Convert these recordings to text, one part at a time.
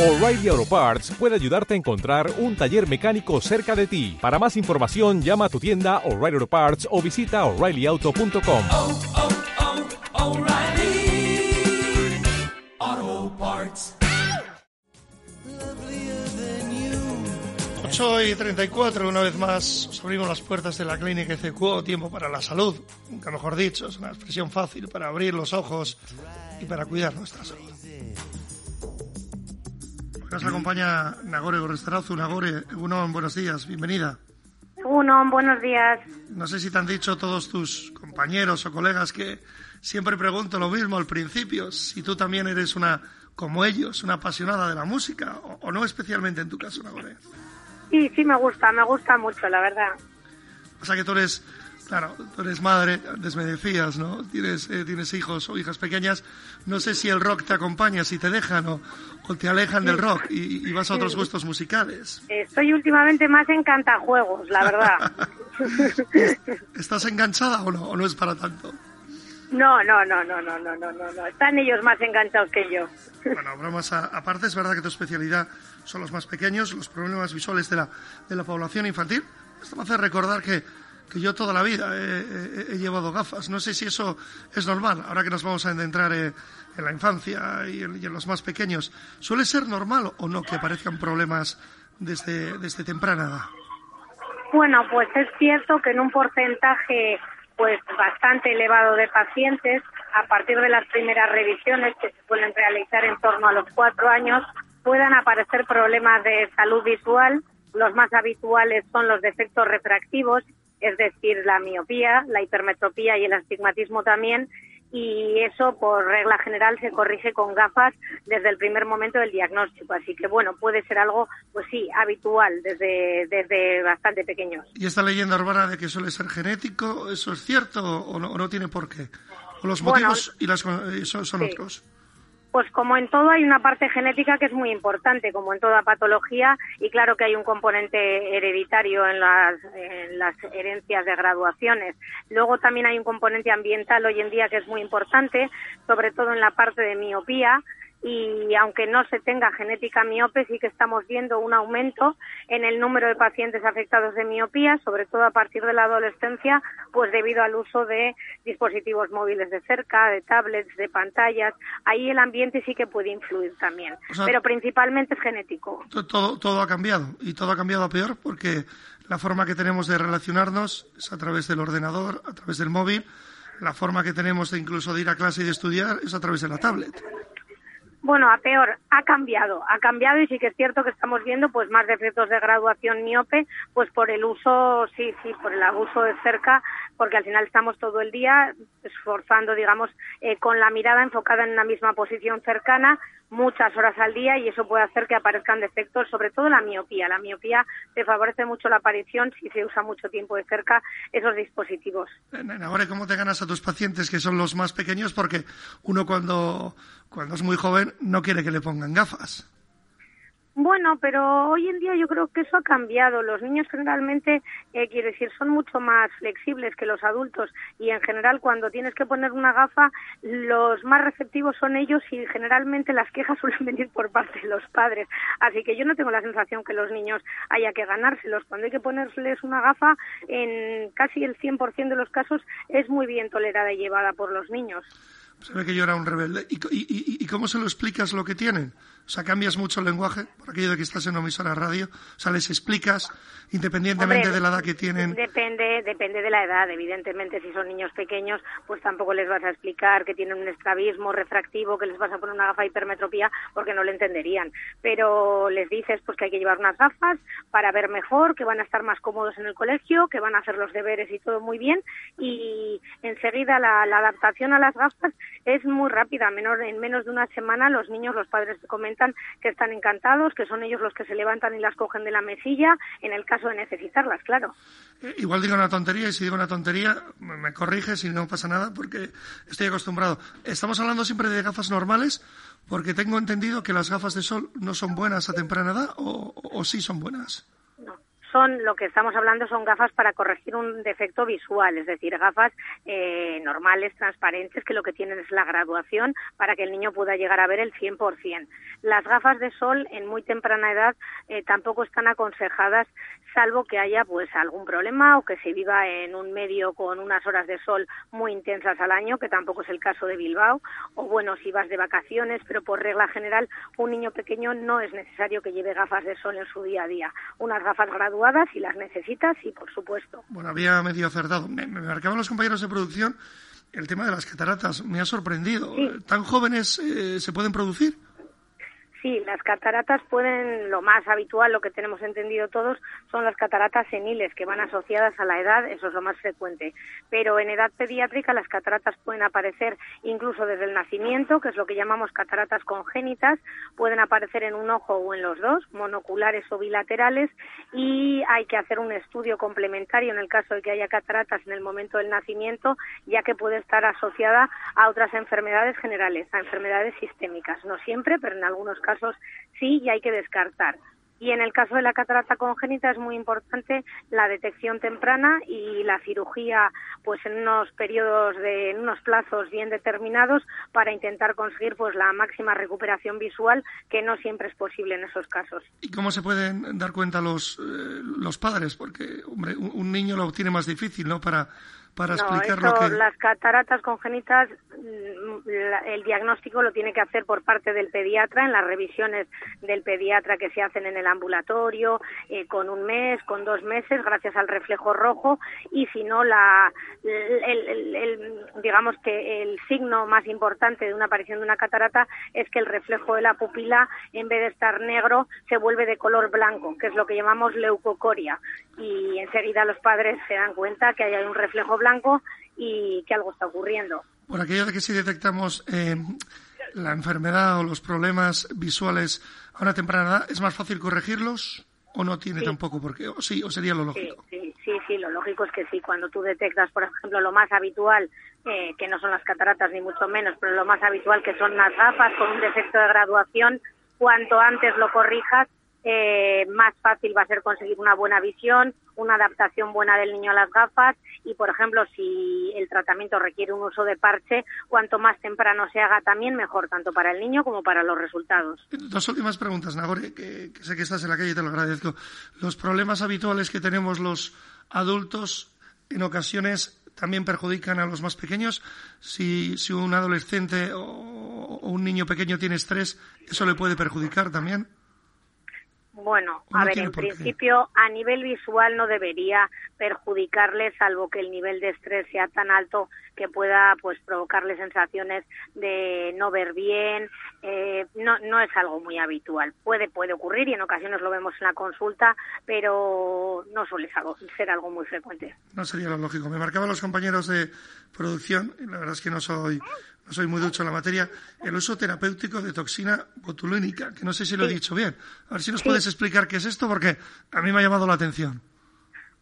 O'Reilly Auto Parts puede ayudarte a encontrar un taller mecánico cerca de ti. Para más información, llama a tu tienda O'Reilly Auto Parts o visita oreillyauto.com. oh, oh, O'Reilly Auto Parts. 8 y 34, una vez más, os abrimos las puertas de la clínica ECQ, tiempo para la salud, nunca mejor dicho, es una expresión fácil para abrir los ojos y para cuidar nuestra salud. Nos acompaña Nagore Gorrestarazu. Nagore, Egunon, buenos días, bienvenida. Buenos días. No sé si te han dicho todos tus compañeros o colegas que siempre pregunto lo mismo al principio, si tú también eres una, como ellos, una apasionada de la música, o, o no especialmente en tu caso, Nagore. Sí, sí me gusta, me gusta mucho, la verdad. O sea que tú eres, claro, tú eres madre, antes me decías, ¿no? Tienes, eh, tienes hijos o hijas pequeñas. No sé si el rock te acompaña, si te dejan o, o te alejan del rock y, y vas a otros gustos musicales. Estoy últimamente más en cantajuegos, la verdad. ¿Estás enganchada o no? ¿O no es para tanto? No, no, no, no, no, no, no, no, no. Están ellos más enganchados que yo. Bueno, bromas aparte, es verdad que tu especialidad son los más pequeños, los problemas visuales de la, de la población infantil. Esto me hace recordar que, que yo toda la vida he, llevado gafas. No sé si eso es normal, ahora que nos vamos a adentrar eh, en la infancia y en, y en los más pequeños. ¿Suele ser normal o no que aparezcan problemas desde, desde temprana edad? Bueno, pues es cierto que en un porcentaje pues bastante elevado de pacientes, a partir de las primeras revisiones que se suelen realizar en torno a los cuatro años, puedan aparecer problemas de salud visual. Los más habituales son los defectos refractivos, es decir, la miopía, la hipermetropía y el astigmatismo también, y eso por regla general se corrige con gafas desde el primer momento del diagnóstico. Así que bueno, puede ser algo, pues sí, habitual desde, desde bastante pequeños. ¿Y esta leyenda urbana de que suele ser genético, eso es cierto o no, o no tiene por qué? ¿O los Bueno, motivos y las, eh, son, son sí. otros? Pues como en todo hay una parte genética que es muy importante, como en toda patología, y claro que hay un componente hereditario en las, en las herencias de graduaciones. Luego también hay un componente ambiental hoy en día que es muy importante, sobre todo en la parte de miopía, y aunque no se tenga genética miope, sí que estamos viendo un aumento en el número de pacientes afectados de miopía, sobre todo a partir de la adolescencia, pues debido al uso de dispositivos móviles de cerca, de tablets, de pantallas. Ahí el ambiente sí que puede influir también, O sea- pero principalmente es genético. To- todo, todo ha cambiado y todo ha cambiado a peor porque la forma que tenemos de relacionarnos es a través del ordenador, a través del móvil, la forma que tenemos de incluso de ir a clase y de estudiar es a través de la tablet. Bueno, a peor, ha cambiado, ha cambiado y sí que es cierto que estamos viendo pues más defectos de graduación miope, pues por el uso, sí, sí, por el abuso de cerca, porque al final estamos todo el día esforzando, digamos, eh, con la mirada enfocada en una misma posición cercana, muchas horas al día y eso puede hacer que aparezcan defectos, sobre todo la miopía. La miopía te favorece mucho la aparición si se usa mucho tiempo de cerca esos dispositivos. Ahora, ¿cómo te ganas a tus pacientes que son los más pequeños? Porque uno cuando, cuando es muy joven no quiere que le pongan gafas. Bueno, pero hoy en día yo creo que eso ha cambiado. Los niños generalmente, eh, quiero decir, son mucho más flexibles que los adultos y en general cuando tienes que poner una gafa, los más receptivos son ellos y generalmente las quejas suelen venir por parte de los padres. Así que yo no tengo la sensación que los niños haya que ganárselos. Cuando hay que ponerles una gafa, en casi el 100% de los casos es muy bien tolerada y llevada por los niños. Ve que yo era un rebelde. ¿Y, y- y- y cómo se lo explicas lo que tienen? O sea, cambias mucho el lenguaje, por aquello de que estás en una emisora radio. O sea, les explicas, independientemente Hombre, de la edad que tienen. Depende, depende de la edad. Evidentemente, si son niños pequeños, pues tampoco les vas a explicar que tienen un estrabismo refractivo, que les vas a poner una gafa de hipermetropía, porque no lo entenderían. Pero les dices pues que hay que llevar unas gafas para ver mejor, que van a estar más cómodos en el colegio, que van a hacer los deberes y todo muy bien. Y enseguida la, la adaptación a las gafas es muy rápida. Menor, en menos de una semana los niños, los padres te que están encantados, que son ellos los que se levantan y las cogen de la mesilla, en el caso de necesitarlas, claro. Eh, Igual digo una tontería y si digo una tontería me corriges y no pasa nada porque estoy acostumbrado. Estamos hablando siempre de gafas normales porque tengo entendido que las gafas de sol no son buenas a temprana edad o, o sí son buenas. Son lo que estamos hablando son gafas para corregir un defecto visual, es decir, gafas eh, normales, transparentes, que lo que tienen es la graduación para que el niño pueda llegar a ver el 100%. Las gafas de sol en muy temprana edad eh, tampoco están aconsejadas salvo que haya pues algún problema o que se viva en un medio con unas horas de sol muy intensas al año, que tampoco es el caso de Bilbao, o bueno, si vas de vacaciones, pero por regla general un niño pequeño no es necesario que lleve gafas de sol en su día a día. Unas gafas graduadas si las necesitas y por supuesto. Bueno, había medio acertado. Me, me marcaban los compañeros de producción el tema de las cataratas. Me ha sorprendido. ¿Tan jóvenes eh, se pueden producir? Sí, las cataratas pueden, lo más habitual, lo que tenemos entendido todos, son las cataratas seniles, que van asociadas a la edad, eso es lo más frecuente. Pero en edad pediátrica las cataratas pueden aparecer incluso desde el nacimiento, que es lo que llamamos cataratas congénitas, pueden aparecer en un ojo o en los dos, monoculares o bilaterales, y hay que hacer un estudio complementario en el caso de que haya cataratas en el momento del nacimiento, ya que puede estar asociada a otras enfermedades generales, a enfermedades sistémicas. No siempre, pero en algunos casos casos sí y hay que descartar. Y en el caso de la catarata congénita es muy importante la detección temprana y la cirugía, pues en unos periodos de, en unos plazos bien determinados para intentar conseguir pues la máxima recuperación visual que no siempre es posible en esos casos. ¿Y cómo se pueden dar cuenta los, eh, los padres? Porque, hombre, un, un niño lo tiene más difícil, ¿no? Para para explicar lo que... Las cataratas congénitas, mm, el diagnóstico lo tiene que hacer por parte del pediatra en las revisiones del pediatra que se hacen en el ambulatorio, eh, con un mes, con dos meses, gracias al reflejo rojo, y si no, la, el, digamos que el signo más importante de una aparición de una catarata es que el reflejo de la pupila, en vez de estar negro, se vuelve de color blanco, que es lo que llamamos leucocoria, y enseguida los padres se dan cuenta que hay un reflejo blanco y que algo está ocurriendo. Por aquello de que si detectamos eh, la enfermedad o los problemas visuales a una temprana edad, ¿es más fácil corregirlos o no tiene tampoco por qué? O sí, o sería lo lógico. Sí, sí, sí, lo lógico es que sí. Cuando tú detectas, por ejemplo, lo más habitual, eh, que no son las cataratas ni mucho menos, pero lo más habitual que son las gafas con un defecto de graduación, cuanto antes lo corrijas, eh, más fácil va a ser conseguir una buena visión, una adaptación buena del niño a las gafas y, por ejemplo, si el tratamiento requiere un uso de parche, cuanto más temprano se haga también mejor, tanto para el niño como para los resultados. Dos últimas preguntas, Nagore, que, sé que estás en la calle y te lo agradezco. Los problemas habituales que tenemos los adultos en ocasiones también perjudican a los más pequeños. Si, si un adolescente o, o un niño pequeño tiene estrés, ¿eso le puede perjudicar también? Bueno, a ver, en principio a nivel visual no debería perjudicarle, salvo que el nivel de estrés sea tan alto que pueda pues provocarle sensaciones de no ver bien. Eh, no, no es algo muy habitual. Puede, puede ocurrir y en ocasiones lo vemos en la consulta, pero no suele ser algo muy frecuente. No sería lo lógico. Me marcaban los compañeros de producción, y la verdad es que no soy no soy muy ducho en la materia, el uso terapéutico de toxina botulínica, que no sé si lo he dicho bien. A ver si nos puedes explicar qué es esto, porque a mí me ha llamado la atención.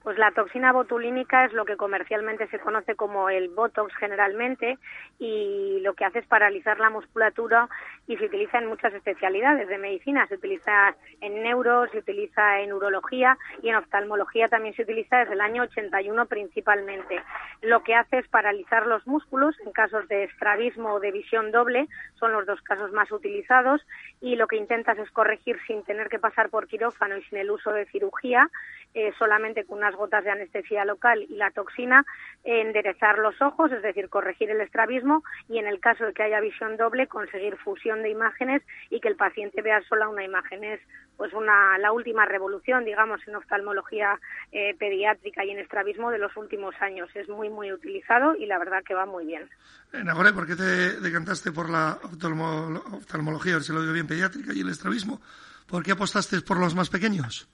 Pues la toxina botulínica es lo que comercialmente se conoce como el Botox generalmente y lo que hace es paralizar la musculatura y se utiliza en muchas especialidades de medicina. Se utiliza en neuro, se utiliza en urología y en oftalmología también se utiliza desde el año 81 principalmente. Lo que hace es paralizar los músculos en casos de estrabismo o de visión doble, son los dos casos más utilizados y lo que intentas es corregir sin tener que pasar por quirófano y sin el uso de cirugía, eh, solamente con unas gotas de anestesia local y la toxina, enderezar los ojos, es decir, corregir el estrabismo y en el caso de que haya visión doble, conseguir fusión de imágenes y que el paciente vea sola una imagen. Es pues una, la última revolución, digamos, en oftalmología eh, pediátrica y en estrabismo de los últimos años. Es muy, muy utilizado y la verdad que va muy bien. Nagore, ¿por qué te decantaste por la oftalmología, a ver si lo digo bien, pediátrica y el estrabismo? ¿Por qué apostaste por los más pequeños?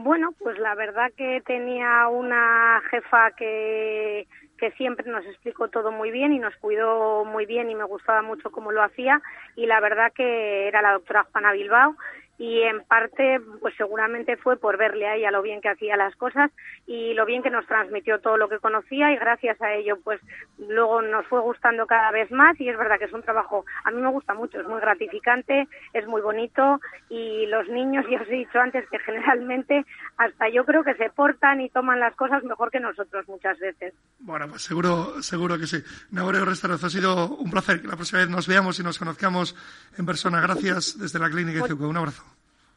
Bueno, pues la verdad que tenía una jefa que, que siempre nos explicó todo muy bien y nos cuidó muy bien y me gustaba mucho cómo lo hacía. Y la verdad que era la doctora Juana Bilbao y en parte pues seguramente fue por verle a ella lo bien que hacía las cosas y lo bien que nos transmitió todo lo que conocía y gracias a ello pues luego nos fue gustando cada vez más y es verdad que es un trabajo a mí me gusta mucho, es muy gratificante, es muy bonito y los niños ya os he dicho antes que generalmente hasta yo creo que se portan y toman las cosas mejor que nosotros muchas veces. Bueno, pues seguro, seguro que sí. Navarro Restaurant, ha sido un placer que la próxima vez nos veamos y nos conozcamos en persona. Gracias desde la Clínica de Un abrazo.